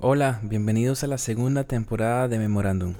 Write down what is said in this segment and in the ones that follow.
Hola, bienvenidos a la segunda temporada de Memorandum.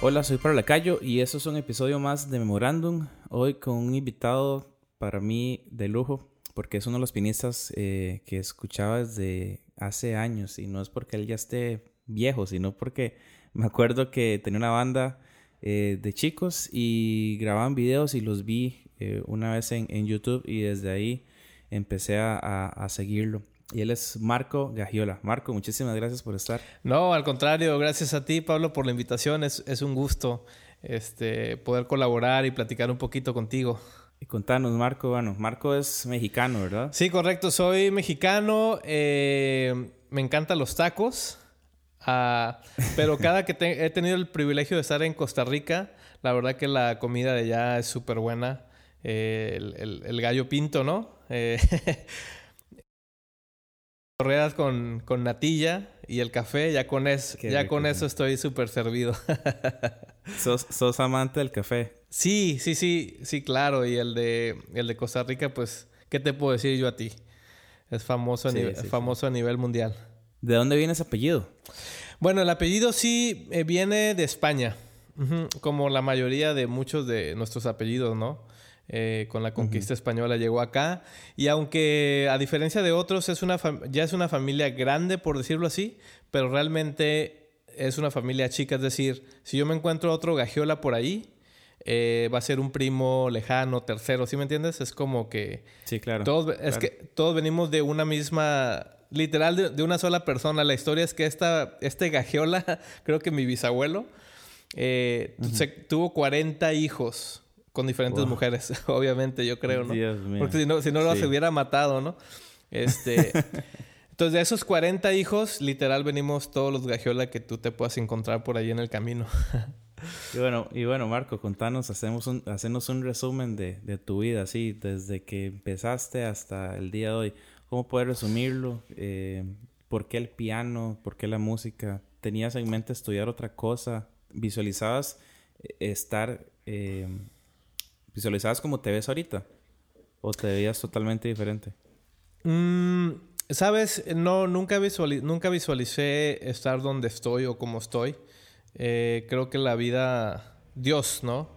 Hola, soy Pablo Lacayo y esto es un episodio más de Memorandum. Hoy con un invitado para mí de lujo, porque es uno de los pianistas eh, que escuchaba desde hace años y no es porque él ya esté viejo, sino porque me acuerdo que tenía una banda eh, de chicos y grababan videos y los vi eh, una vez en, YouTube y desde ahí empecé a, seguirlo. Y él es Marco Gagiola. Marco, muchísimas gracias por estar. No, al contrario, gracias a ti, Pablo, por la invitación. Es, es un gusto este, poder colaborar y platicar un poquito contigo. Y contanos, Marco, bueno, Marco es mexicano, ¿verdad? Sí, correcto, soy mexicano, eh, me encantan los tacos, ah, pero cada que he tenido el privilegio de estar en Costa Rica, la verdad que la comida de allá es súper buena, eh, el, gallo pinto, ¿no? Eh, con, con natilla y el café, ya con, es, ya con eso estoy súper servido. ¿Sos, ¿Sos amante del café? Sí, sí, sí, sí, claro. Y el de, el de Costa Rica, pues, ¿qué te puedo decir yo a ti? Es famoso, a, nivel, famoso a nivel mundial. ¿De dónde viene ese apellido? Bueno, el apellido sí eh, viene de España, como la mayoría de muchos de nuestros apellidos, ¿no? Eh, con la conquista española llegó acá. Y aunque a diferencia de otros es una ya es una familia grande, por decirlo así, pero realmente es una familia chica. Es decir, si yo me encuentro otro Gagiola por ahí, eh, va a ser un primo lejano, tercero, ¿sí me entiendes? Es como que... Sí, claro. Todos, Es que todos venimos de una misma... Literal, de, una sola persona. La historia es que esta, este Gagiola, creo que mi bisabuelo, eh, tuvo 40 hijos con diferentes mujeres, obviamente, yo creo, ¿no? Porque si no, si no los hubiera matado, ¿no? Este... Entonces, de esos 40 hijos, literal venimos todos los Gagiola que tú te puedas encontrar por ahí en el camino. Y bueno, y bueno, Marco, contanos, hacemos un, un resumen de, tu vida, así, desde que empezaste hasta el día de hoy. ¿Cómo puedes resumirlo? Eh, ¿Por qué el piano? ¿Por qué la música? ¿Tenías en mente estudiar otra cosa? ¿Visualizabas eh, estar... Eh, ¿Visualizabas como te ves ahorita? ¿O te veías totalmente diferente? Mm, Sabes, no, nunca, nunca visualicé estar donde estoy o como estoy. Eh, creo que la vida, Dios, ¿no?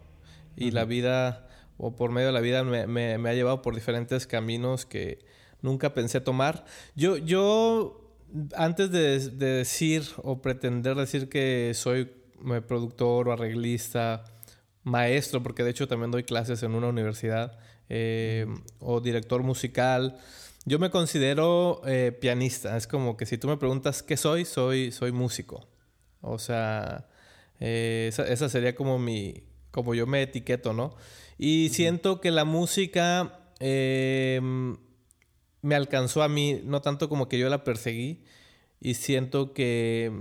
Y la vida, o por medio de la vida, me, ha llevado por diferentes caminos que nunca pensé tomar. Yo, yo antes de, decir o pretender decir que soy productor o arreglista, maestro, porque de hecho también doy clases en una universidad, eh, o director musical, yo me considero eh, pianista. Es como que si tú me preguntas qué soy, soy, soy músico. O sea, eh, esa, sería como mi, como yo me etiqueto, ¿no? Y siento que la música em, me alcanzó a mí, no tanto como que yo la perseguí, y siento que,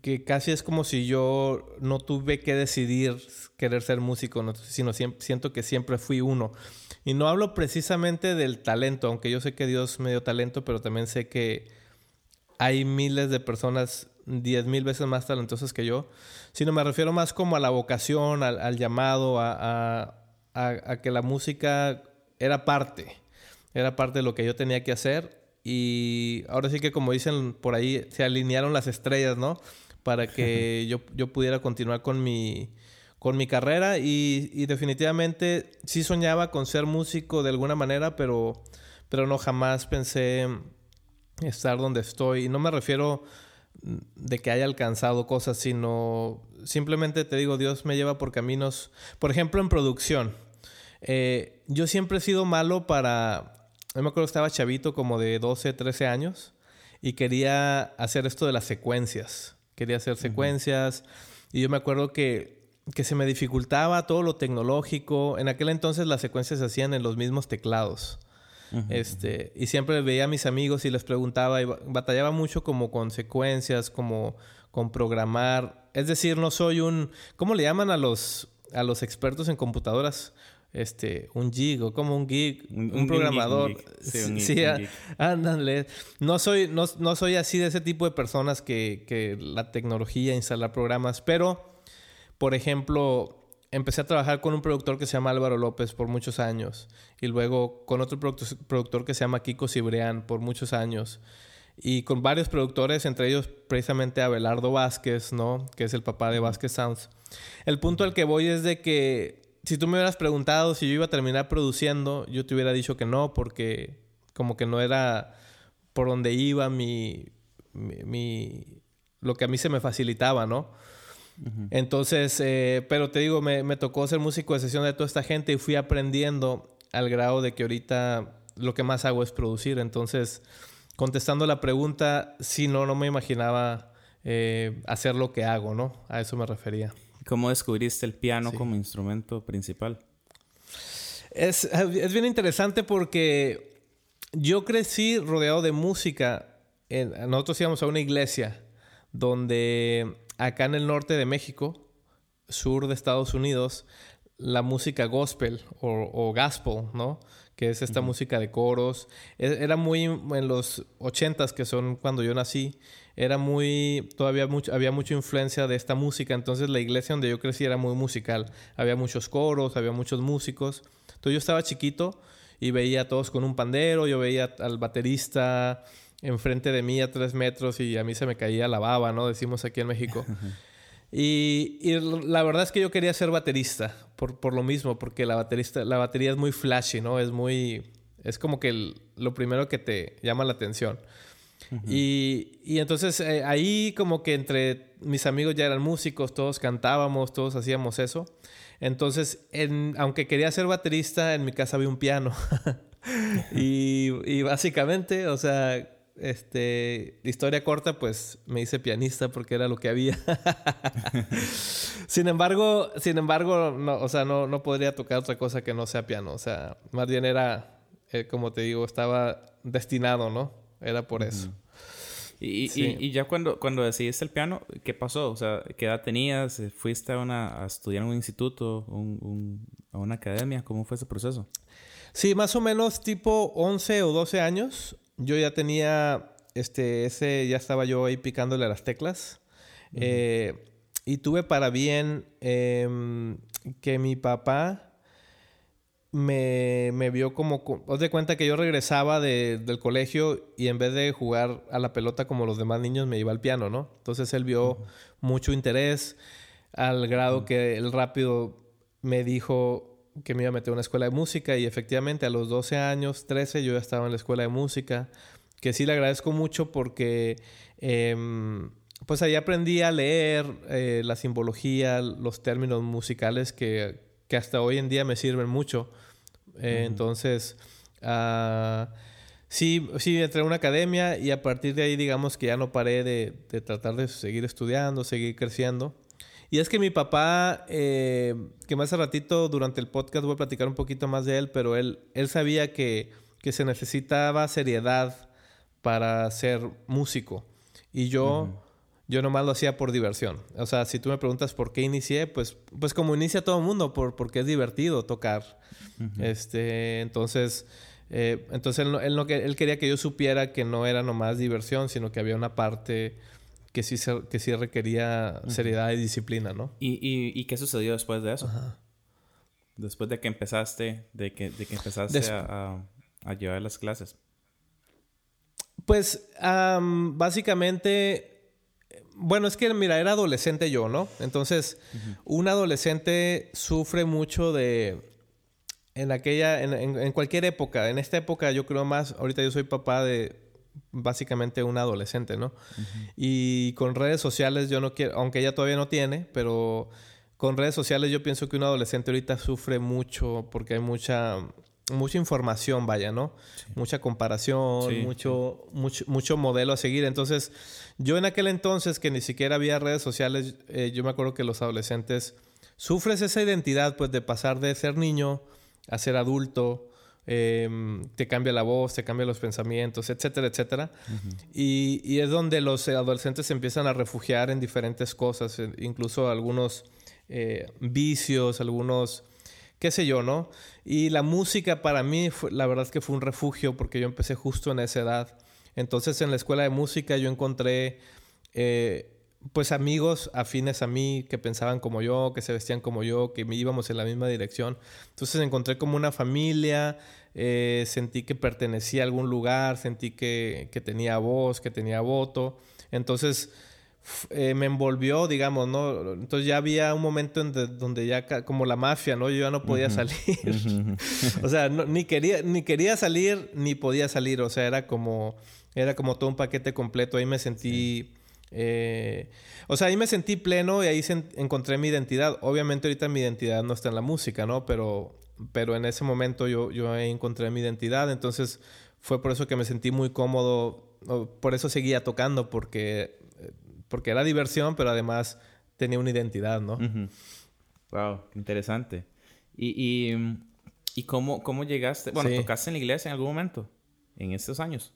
que casi es como si yo no tuve que decidir querer ser músico, sino siento que siempre fui uno. Y no hablo precisamente del talento, aunque yo sé que Dios me dio talento, pero también sé que hay miles de personas diez mil veces más talentosas que yo, sino me refiero más como a la vocación, al, llamado, a, que la música era parte, era parte de lo que yo tenía que hacer y ahora sí que como dicen por ahí, se alinearon las estrellas, ¿no? Para que yo, yo pudiera continuar con mi, con mi carrera y, y, definitivamente sí soñaba con ser músico de alguna manera, pero, pero no jamás pensé estar donde estoy. Y no me refiero de que haya alcanzado cosas, sino simplemente te digo, Dios me lleva por caminos, por ejemplo, en producción. Eh, yo siempre he sido malo para, yo me acuerdo que estaba chavito como de 12, 13 años y quería hacer esto de las secuencias, quería hacer secuencias y yo me acuerdo que, que se me dificultaba todo lo tecnológico, en aquel entonces las secuencias se hacían en los mismos teclados este, y siempre veía a mis amigos y les preguntaba y batallaba mucho como consecuencias, como con programar. Es decir, no soy un, ¿cómo le llaman a los, a los expertos en computadoras? este, un gig o como un geek, un, programador. Sí, ándale. No soy, no, no, soy así de ese tipo de personas que, que la tecnología, instalar programas, pero, por ejemplo, empecé a trabajar con un productor que se llama Álvaro López por muchos años y luego con otro productor que se llama Kiko Cibrián por muchos años y con varios productores, entre ellos precisamente Abelardo Vázquez, ¿no? Que es el papá de Vázquez Sounds. El punto al que voy es de que si tú me hubieras preguntado si yo iba a terminar produciendo, yo te hubiera dicho que no, porque como que no era por donde iba mi, mi, lo que a mí se me facilitaba, ¿no? Entonces, eh, pero te digo, me, me, tocó ser músico de sesión de toda esta gente y fui aprendiendo al grado de que ahorita lo que más hago es producir. Entonces, contestando la pregunta, sí, no, no me imaginaba eh, hacer lo que hago, ¿no? A eso me refería. ¿Cómo descubriste el piano como instrumento principal? Es, es, bien interesante porque yo crecí rodeado de música. nosotros íbamos a una iglesia donde acá en el norte de México, sur de Estados Unidos, la música gospel o, gospel, ¿no? Que es esta música de coros. E, era muy en los ochentas, que son cuando yo nací era muy, todavía mucho, había mucha influencia de esta música, entonces la iglesia donde yo crecí era muy musical, había muchos coros, había muchos músicos, entonces yo estaba chiquito y veía a todos con un pandero, yo veía al baterista enfrente de mí a tres metros y a mí se me caía la baba, ¿no? Decimos aquí en México. Y, la verdad es que yo quería ser baterista, por, por lo mismo, porque la, baterista, la batería es muy flashy, ¿no? Es muy... Es como que lo primero que te llama la atención y, y, entonces eh, ahí como que entre mis amigos ya eran músicos, todos cantábamos, todos hacíamos eso. Entonces, en, aunque quería ser baterista, en mi casa había un piano. y, y, básicamente, o sea, este, historia corta, pues me hice pianista porque era lo que había. sin embargo, sin embargo, no, o sea, no, no podría tocar otra cosa que no sea piano. O sea, más bien era, eh, como te digo, estaba destinado, ¿no? Era por eso. Y, y, ya cuando, cuando decidiste el piano, ¿qué pasó? O sea, ¿qué edad tenías? ¿Fuiste a, una, a estudiar en un instituto, un, a una academia? ¿Cómo fue ese proceso? Sí, más o menos tipo 11 o 12 años. Yo ya tenía, este, ese, ya estaba yo ahí picándole a las teclas. Eh, y tuve para bien em, que mi papá me, me vio como... Os de cuenta que yo regresaba del colegio y en vez de jugar a la pelota como los demás niños, me iba al piano, ¿no? Entonces él vio mucho interés al grado que él rápido me dijo que me iba a meter a una escuela de música y efectivamente a los 12 años, 13, yo ya estaba en la escuela de música, que sí le agradezco mucho porque... Em, pues ahí aprendí a leer eh, la simbología, los términos musicales que, que hasta hoy en día me sirven mucho. Eh, entonces, uh, sí, sí, entré a una academia y a partir de ahí, digamos que ya no paré de, tratar de seguir estudiando, seguir creciendo. Y es que mi papá, eh, que más hace ratito durante el podcast voy a platicar un poquito más de él, pero él, él sabía que, que se necesitaba seriedad para ser músico. Y yo yo nomás lo hacía por diversión. O sea, si tú me preguntas por qué inicié, pues, pues como inicia todo el mundo, por, porque es divertido tocar. este, entonces, eh, entonces él, él, no, él quería que yo supiera que no era nomás diversión, sino que había una parte que sí, que sí requería seriedad y disciplina, ¿no? ¿Y, y, y qué sucedió después de eso? Después de que empezaste, de que, de que empezaste a, a, llevar las clases. Pues básicamente bueno, es que mira, era adolescente yo, ¿no? Entonces, un adolescente sufre mucho de. En aquella. En, cualquier época. En esta época, yo creo más. Ahorita yo soy papá de. Básicamente un adolescente, ¿no? Y con redes sociales yo no quiero. Aunque ella todavía no tiene, pero. Con redes sociales yo pienso que un adolescente ahorita sufre mucho porque hay mucha mucha información, vaya, ¿no? Mucha comparación, mucho, mucho, mucho modelo a seguir. Entonces, yo en aquel entonces, que ni siquiera había redes sociales, eh, yo me acuerdo que los adolescentes sufres esa identidad, pues, de pasar de ser niño a ser adulto. Em, te cambia la voz, te cambia los pensamientos, etcétera, etcétera. y, y, es donde los adolescentes se empiezan a refugiar en diferentes cosas, incluso algunos eh, vicios, algunos qué sé yo, ¿no? Y la música para mí, fue, la verdad es que fue un refugio porque yo empecé justo en esa edad. Entonces en la escuela de música yo encontré eh, pues amigos afines a mí que pensaban como yo, que se vestían como yo, que íbamos en la misma dirección. Entonces encontré como una familia, eh, sentí que pertenecía a algún lugar, sentí que, que tenía voz, que tenía voto. Entonces eh, me envolvió, digamos, ¿no? Entonces ya había un momento en donde ya, como la mafia, ¿no? Yo ya no podía salir. o sea, ni, quería, ni quería salir, ni podía salir. O sea, era como, era como todo un paquete completo. Ahí me sentí... Eh, o sea, ahí me sentí pleno y ahí encontré mi identidad. Obviamente ahorita mi identidad no está en la música, ¿no? Pero, pero en ese momento yo, yo encontré mi identidad. Entonces fue por eso que me sentí muy cómodo. Por eso seguía tocando, porque porque era diversión, pero además tenía una identidad, ¿no? Wow, interesante. ¿Y, y, cómo, cómo llegaste? Bueno, ¿tocaste en la iglesia en algún momento? En estos años.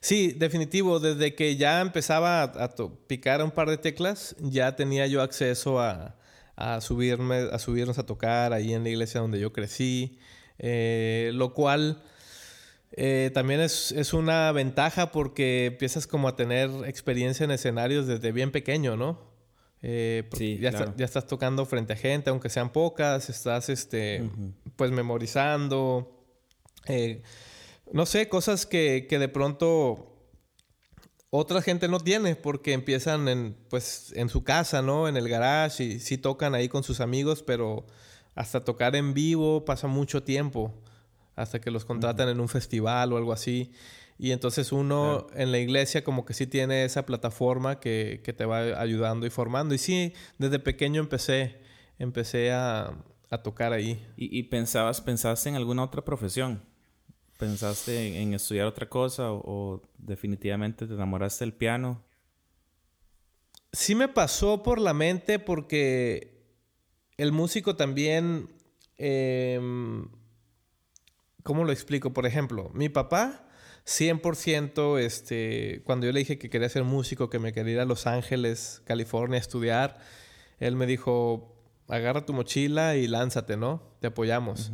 Sí, definitivo. Desde que ya empezaba a, picar un par de teclas, ya tenía yo acceso a, a, subirme, a subirnos a tocar ahí en la iglesia donde yo crecí. Eh, lo cual eh, también es, una ventaja porque empiezas como a tener experiencia en escenarios desde bien pequeño, ¿no? Eh, sí, ya, ya, estás tocando frente a gente, aunque sean pocas, estás este, pues memorizando. Eh, no sé, cosas que, que, de pronto otra gente no tiene porque empiezan en, pues, en su casa, ¿no? En el garage y sí tocan ahí con sus amigos, pero hasta tocar en vivo pasa mucho tiempo hasta que los contratan en un festival o algo así. Y entonces uno en la iglesia como que sí tiene esa plataforma que, te va ayudando y formando. Y sí, desde pequeño empecé, empecé a, tocar ahí. ¿Y, pensabas, pensaste en alguna otra profesión? ¿Pensaste en, estudiar otra cosa o, definitivamente te enamoraste del piano? Sí me pasó por la mente porque el músico también... Em, ¿Cómo lo explico? Por ejemplo, mi papá, 100%, este, cuando yo le dije que quería ser músico, que me quería ir a Los Ángeles, California, a estudiar, él me dijo, agarra tu mochila y lánzate, ¿no? Te apoyamos.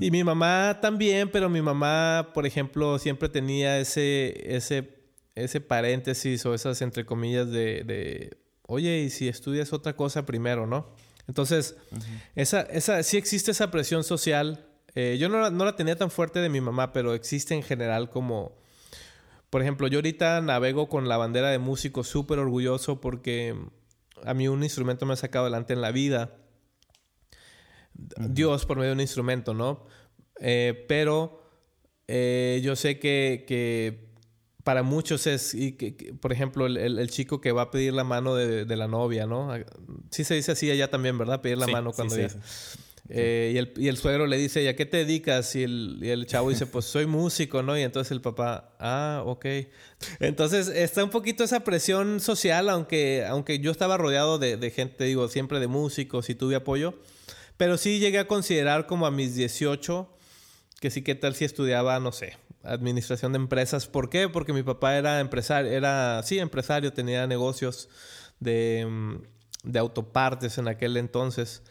Y mi mamá también, pero mi mamá, por ejemplo, siempre tenía ese, ese, ese paréntesis o esas entre comillas de, de, oye, y si estudias otra cosa primero, ¿no? Entonces, esa, esa, sí existe esa presión social eh, yo no, la tenía tan fuerte de mi mamá, pero existe en general como... Por ejemplo, yo ahorita navego con la bandera de músico súper orgulloso porque a mí un instrumento me ha sacado adelante en la vida. Dios por medio de un instrumento, ¿no? Eh, pero eh, yo sé que, para muchos es, y que, por ejemplo, el, chico que va a pedir la mano de, la novia, ¿no? Sí se dice así allá también, ¿verdad? Pedir la mano cuando ya... Eh, y, el, y, el, suegro le dice, ¿y a qué te dedicas? Y el, y el chavo dice, pues soy músico, ¿no? Y entonces el papá, ah, ok. Entonces está un poquito esa presión social, aunque, aunque yo estaba rodeado de, de gente, digo, siempre de músicos y tuve apoyo. Pero sí llegué a considerar como a mis 18, que sí, ¿qué tal si estudiaba, no sé, administración de empresas? ¿Por qué? Porque mi papá era empresario, era, sí, empresario, tenía negocios de, mm, de autopartes en aquel entonces.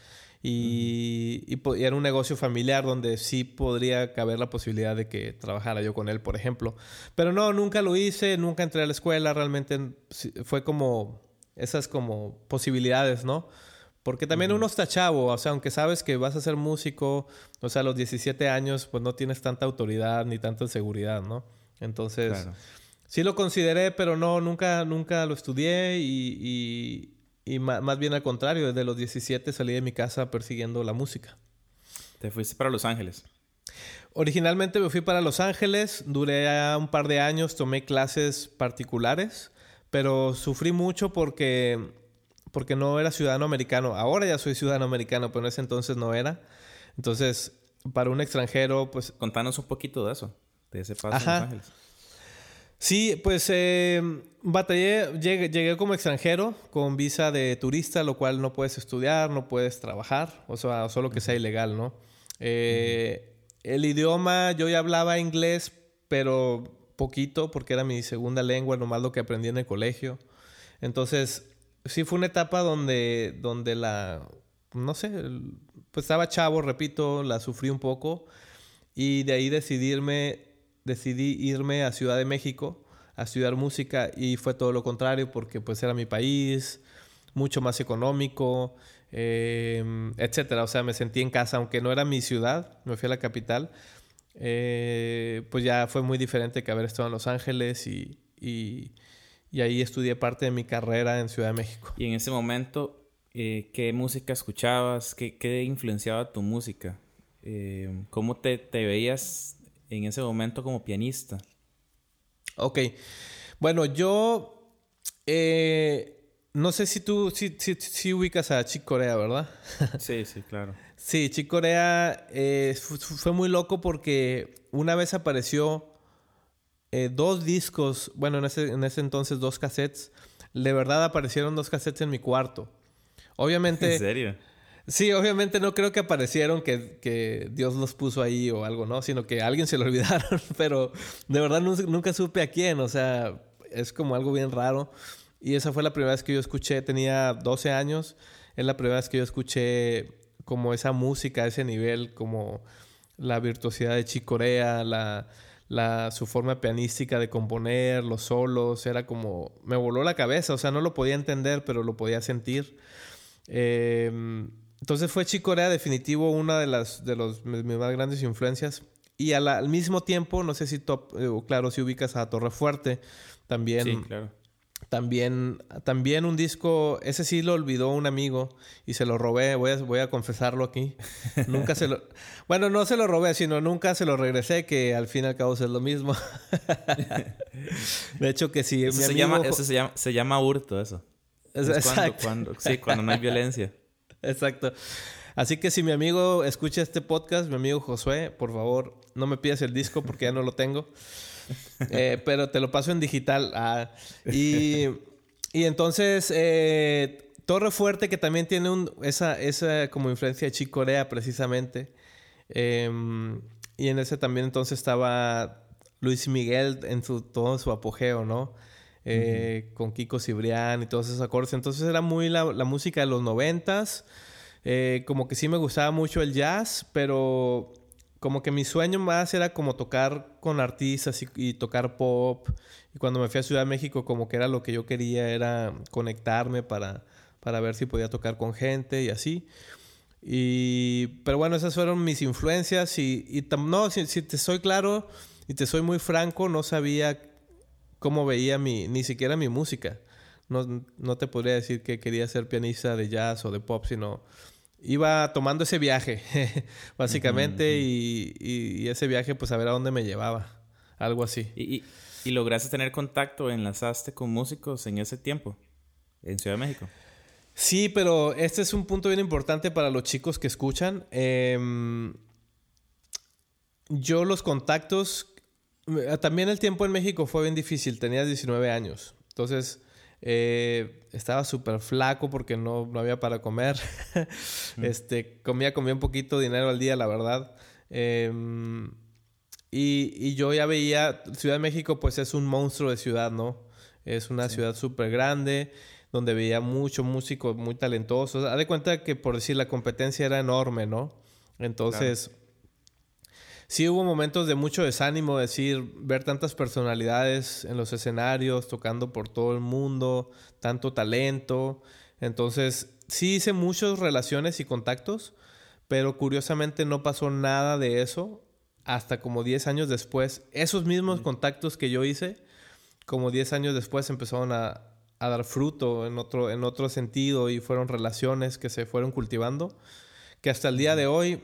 Y, era un negocio familiar donde sí podría caber la posibilidad de que trabajara yo con él, por ejemplo. Pero no, nunca lo hice, nunca entré a la escuela, realmente fue como esas como posibilidades, ¿no? Porque también uno está chavo, o sea, aunque sabes que vas a ser músico, o sea, a los 17 años, pues no tienes tanta autoridad ni tanta seguridad, ¿no? Entonces, sí lo consideré, pero no, nunca, nunca lo estudié y y más, bien al contrario, desde los 17 salí de mi casa persiguiendo la música. ¿Te fuiste para Los Ángeles? Originalmente me fui para Los Ángeles, duré un par de años, tomé clases particulares, pero sufrí mucho porque, porque no era ciudadano americano. Ahora ya soy ciudadano americano, pero en ese entonces no era. Entonces, para un extranjero, pues... Contanos un poquito de eso, de ese paso a Los Ángeles. Sí, pues eh, batallé, llegué, como extranjero con visa de turista, lo cual no puedes estudiar, no puedes trabajar, o sea, solo que sea ilegal, ¿no? Eh, el idioma, yo ya hablaba inglés, pero poquito, porque era mi segunda lengua, nomás lo que aprendí en el colegio. Entonces, sí fue una etapa donde, donde la, no sé, pues estaba chavo, repito, la sufrí un poco y de ahí decidirme, decidí irme a Ciudad de México a estudiar música y fue todo lo contrario porque pues era mi país, mucho más económico, eh, etcétera. O sea, me sentí en casa, aunque no era mi ciudad, me fui a la capital, eh, pues ya fue muy diferente que haber estado en Los Ángeles y, y, ahí estudié parte de mi carrera en Ciudad de México. Y en ese momento, eh, ¿qué música escuchabas? ¿Qué, ¿Qué, influenciaba tu música? Eh, ¿Cómo te, te veías en ese momento como pianista? Ok. Bueno, yo eh, no sé si tú si, ubicas a Chick Corea, ¿verdad? sí, sí, claro. Sí, Chick Corea fue muy loco porque una vez apareció eh, dos discos, bueno, en ese, en ese entonces dos cassettes. De verdad aparecieron dos cassettes en mi cuarto. Obviamente. ¿En serio? Sí, obviamente no creo que aparecieron que, que, Dios los puso ahí o algo, ¿no? Sino que a alguien se lo olvidaron, pero de verdad nunca supe a quién, o sea, es como algo bien raro. Y esa fue la primera vez que yo escuché, tenía 12 años, es la primera vez que yo escuché como esa música, ese nivel, como la virtuosidad de Chicorea, la, la, su forma pianística de componer, los solos, era como, me voló la cabeza, o sea, no lo podía entender, pero lo podía sentir. Eh, entonces fue Chicorea definitivo una de las de los, mis más grandes influencias. Y al, mismo tiempo, no sé si top, eh, claro, si ubicas a Torre Fuerte, también. Sí, claro. También, también un disco, ese sí lo olvidó un amigo y se lo robé, voy a, voy a confesarlo aquí. nunca se lo... Bueno, no se lo robé, sino nunca se lo regresé, que al fin y al cabo es lo mismo. de hecho que sí. Eso, se, llama, eso se, llama, se llama hurto, eso. Es cuando, sí, cuando no hay violencia. Exacto. Así que si mi amigo escucha este podcast, mi amigo Josué, por favor, no me pidas el disco porque ya no lo tengo. Eh, pero te lo paso en digital. Ah, y, entonces, eh, Torre Fuerte, que también tiene un, esa, esa como influencia de Chick Corea, precisamente. Em, y en ese también entonces estaba Luis Miguel en su, todo su apogeo, ¿no? Eh, con Kiko Cibrián y todos esos acordes. Entonces era muy la, música de los noventas. Eh, como que sí me gustaba mucho el jazz, pero como que mi sueño más era como tocar con artistas y, tocar pop. Y cuando me fui a Ciudad de México, como que era lo que yo quería, era conectarme para, para ver si podía tocar con gente y así. Y, pero bueno, esas fueron mis influencias y, no, si, si, te soy claro y te soy muy franco, no sabía cómo veía mi, ni siquiera mi música. No, no te podría decir que quería ser pianista de jazz o de pop, sino iba tomando ese viaje, básicamente, Y, y, ese viaje, pues a ver a dónde me llevaba, algo así. ¿Y, y, lograste tener contacto, enlazaste con músicos en ese tiempo, en Ciudad de México? Sí, pero este es un punto bien importante para los chicos que escuchan. Em, yo los contactos eh, también el tiempo en México fue bien difícil, tenía 19 años. Entonces, eh, estaba súper flaco porque no, no, había para comer. este, comía, comía un poquito de dinero al día, la verdad. Em, y, y, yo ya veía, Ciudad de México pues es un monstruo de ciudad, ¿no? Es una ciudad súper grande, donde veía mucho músico muy talentoso. Haz de cuenta que por decir la competencia era enorme, ¿no? Entonces sí hubo momentos de mucho desánimo, decir, ver tantas personalidades en los escenarios, tocando por todo el mundo, tanto talento. Entonces, sí hice muchas relaciones y contactos, pero curiosamente no pasó nada de eso hasta como 10 años después. Esos mismos contactos que yo hice, como 10 años después empezaron a, a dar fruto en otro, en otro sentido y fueron relaciones que se fueron cultivando, que hasta el día de hoy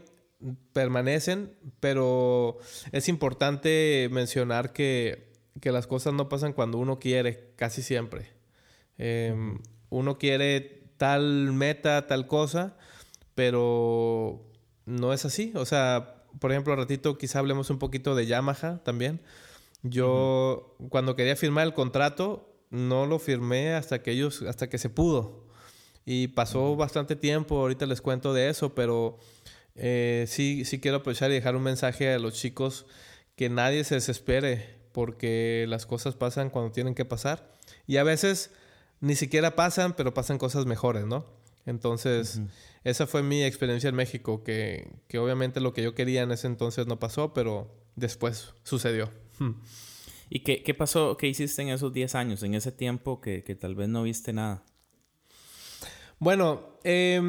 permanecen, pero es importante mencionar que, las cosas no pasan cuando uno quiere, casi siempre. Em, uno quiere tal meta, tal cosa, pero no es así. O sea, por ejemplo, al ratito quizá hablemos un poquito de Yamaha también. Yo, cuando quería firmar el contrato, no lo firmé hasta que ellos, hasta que se pudo. Y pasó bastante tiempo, ahorita les cuento de eso, pero eh, sí, sí quiero aprovechar y dejar un mensaje a los chicos que nadie se desespere porque las cosas pasan cuando tienen que pasar y a veces ni siquiera pasan, pero pasan cosas mejores, ¿no? Entonces, esa fue mi experiencia en México, que, que obviamente lo que yo quería en ese entonces no pasó, pero después sucedió. ¿Y qué, qué, pasó, qué hiciste en esos 10 años, en ese tiempo que, que tal vez no viste nada? Bueno, eh,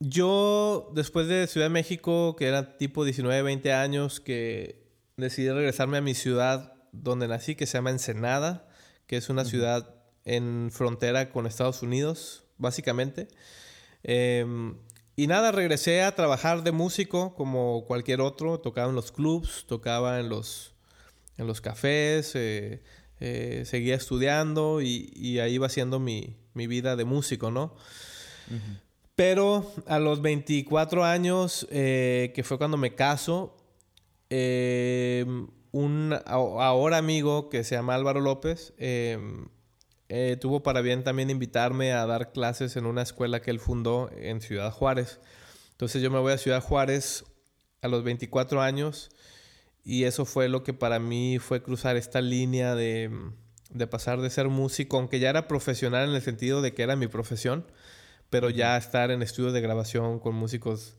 yo después de Ciudad de México, que era tipo 19, 20 años, que decidí regresarme a mi ciudad donde nací, que se llama Ensenada, que es una ciudad en frontera con Estados Unidos, básicamente. Em, y nada, regresé a trabajar de músico como cualquier otro. Tocaba en los clubs, tocaba en los, en los cafés, eh, eh, seguía estudiando y, ahí iba haciendo mi, vida de músico, ¿no? Pero a los 24 años, eh, que fue cuando me caso, un ahora amigo que se llama Álvaro López eh, tuvo para bien también invitarme a dar clases en una escuela que él fundó en Ciudad Juárez. Entonces yo me voy a Ciudad Juárez a los 24 años y eso fue lo que para mí fue cruzar esta línea de, de pasar de ser músico, aunque ya era profesional en el sentido de que era mi profesión, pero ya estar en estudios de grabación con músicos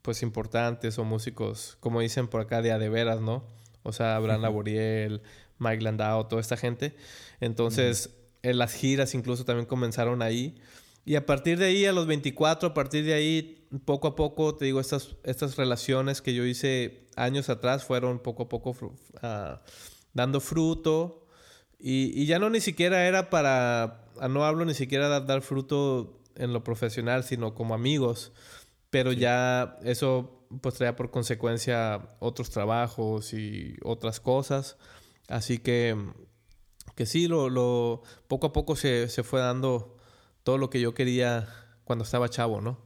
pues importantes o músicos, como dicen por acá, de a de veras, ¿no? O sea, Abraham Laboriel, Mike Landau, toda esta gente. Entonces, en las giras incluso también comenzaron ahí. Y a partir de ahí, a los 24, a partir de ahí, poco a poco, te digo, estas, estas relaciones que yo hice años atrás fueron poco a poco uh, dando fruto. Y, y, ya no ni siquiera era para, no hablo ni siquiera de dar fruto en lo profesional, sino como amigos. Pero ya eso pues traía por consecuencia otros trabajos y otras cosas. Así que, que sí, lo, lo poco a poco se, se, fue dando todo lo que yo quería cuando estaba chavo, ¿no?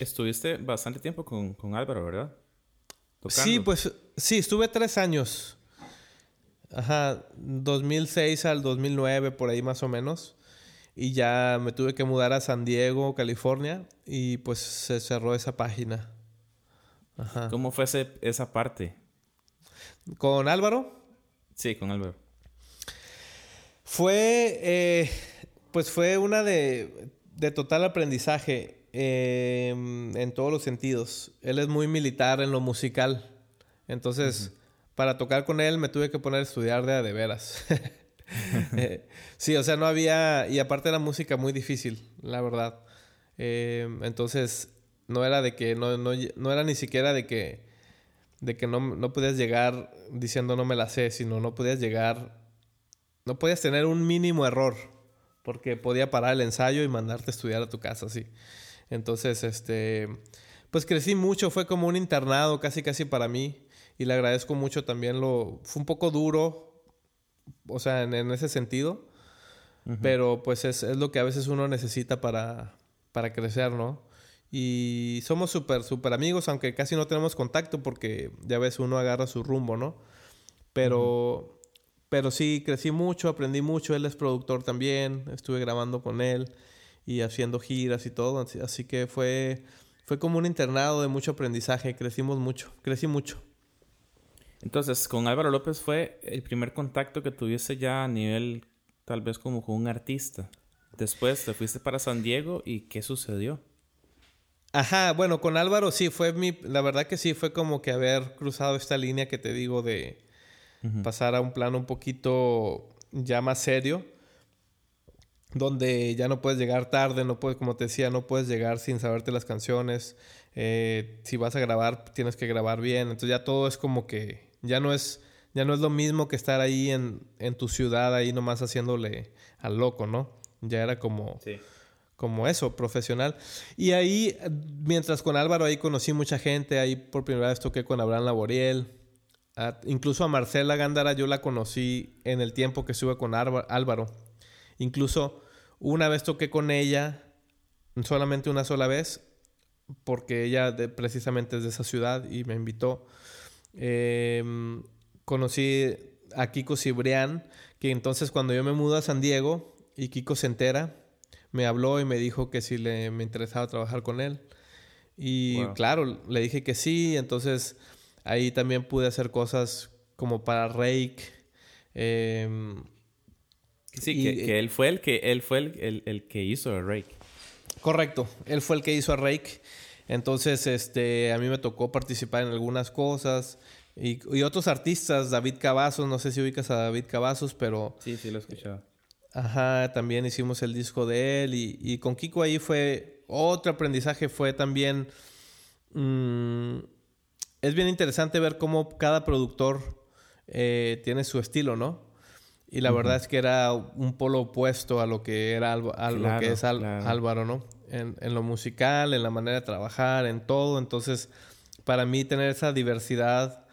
Estuviste bastante tiempo con, con Álvaro, ¿verdad? Sí, pues sí, estuve tres años. Ajá, 2006 al 2009, por ahí más o menos. Y ya me tuve que mudar a San Diego, California, y pues se cerró esa página. ¿Cómo fue esa parte? ¿Con Álvaro? Sí, con Álvaro. Fue, eh, pues fue una de, total aprendizaje em, en todos los sentidos. Él es muy militar en lo musical. Entonces, para tocar con él me tuve que poner a estudiar de a de veras. Eh, sí, o sea, no había... Y aparte era música muy difícil, la verdad. Em, entonces, no era de que, no, no, no era ni siquiera de que, de que no, no podías llegar diciendo no me la sé, sino no podías llegar, no podías tener un mínimo error, porque podía parar el ensayo y mandarte a estudiar a tu casa, sí. Entonces, este, pues crecí mucho, fue como un internado casi casi para mí y le agradezco mucho también lo, fue un poco duro, o sea, en, ese sentido, pero pues es, es, lo que a veces uno necesita para, para crecer, ¿no? Y somos súper, súper amigos, aunque casi no tenemos contacto porque ya ves, uno agarra su rumbo, ¿no? Pero, pero sí, crecí mucho, aprendí mucho. Él es productor también, estuve grabando con él y haciendo giras y todo. Así, que fue, fue como un internado de mucho aprendizaje. Crecimos mucho, crecí mucho. Entonces, con Álvaro López fue el primer contacto que tuviste ya a nivel, tal vez como con un artista. Después te fuiste para San Diego y ¿qué sucedió? Ajá, bueno, con Álvaro sí, fue mi, la verdad que sí, fue como que haber cruzado esta línea que te digo de pasar a un plano un poquito ya más serio, donde ya no puedes llegar tarde, no puedes, como te decía, no puedes llegar sin saberte las canciones, eh, si vas a grabar tienes que grabar bien, entonces ya todo es como que ya no es, ya no es lo mismo que estar ahí en, en tu ciudad, ahí nomás haciéndole al loco, ¿no? Ya era como... Sí como eso, profesional. Y ahí, mientras con Álvaro, ahí conocí mucha gente, ahí por primera vez toqué con Abraham Laboriel, incluso a Marcela Gándara yo la conocí en el tiempo que estuve con Álvaro. Incluso una vez toqué con ella, solamente una sola vez, porque ella precisamente es de esa ciudad y me invitó. Em, conocí a Kiko Cibrián, que entonces cuando yo me mudo a San Diego y Kiko se entera, me habló y me dijo que si le, me interesaba trabajar con él. Y claro, le dije que sí, entonces ahí también pude hacer cosas como para Rake. Em, sí, que, él fue el que él fue el, el, que hizo Rake. Correcto, él fue el que hizo a Rake. Entonces, este, a mí me tocó participar en algunas cosas. Y, y otros artistas, David Cavazos, no sé si ubicas a David Cavazos, pero... Sí, sí, lo he escuchado. Ajá, también hicimos el disco de él y, y con Kiko ahí fue otro aprendizaje, fue también... Mm, es bien interesante ver cómo cada productor eh, tiene su estilo, ¿no? Y la verdad es que era un polo opuesto a lo que era a lo que es Álvaro, ¿no? En, en, lo musical, en la manera de trabajar, en todo. Entonces, para mí tener esa diversidad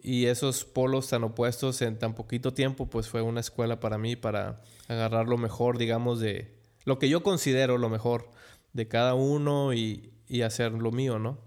y esos polos tan opuestos en tan poquito tiempo, pues fue una escuela para mí para agarrar lo mejor, digamos, de lo que yo considero lo mejor de cada uno y, y hacer lo mío, ¿no?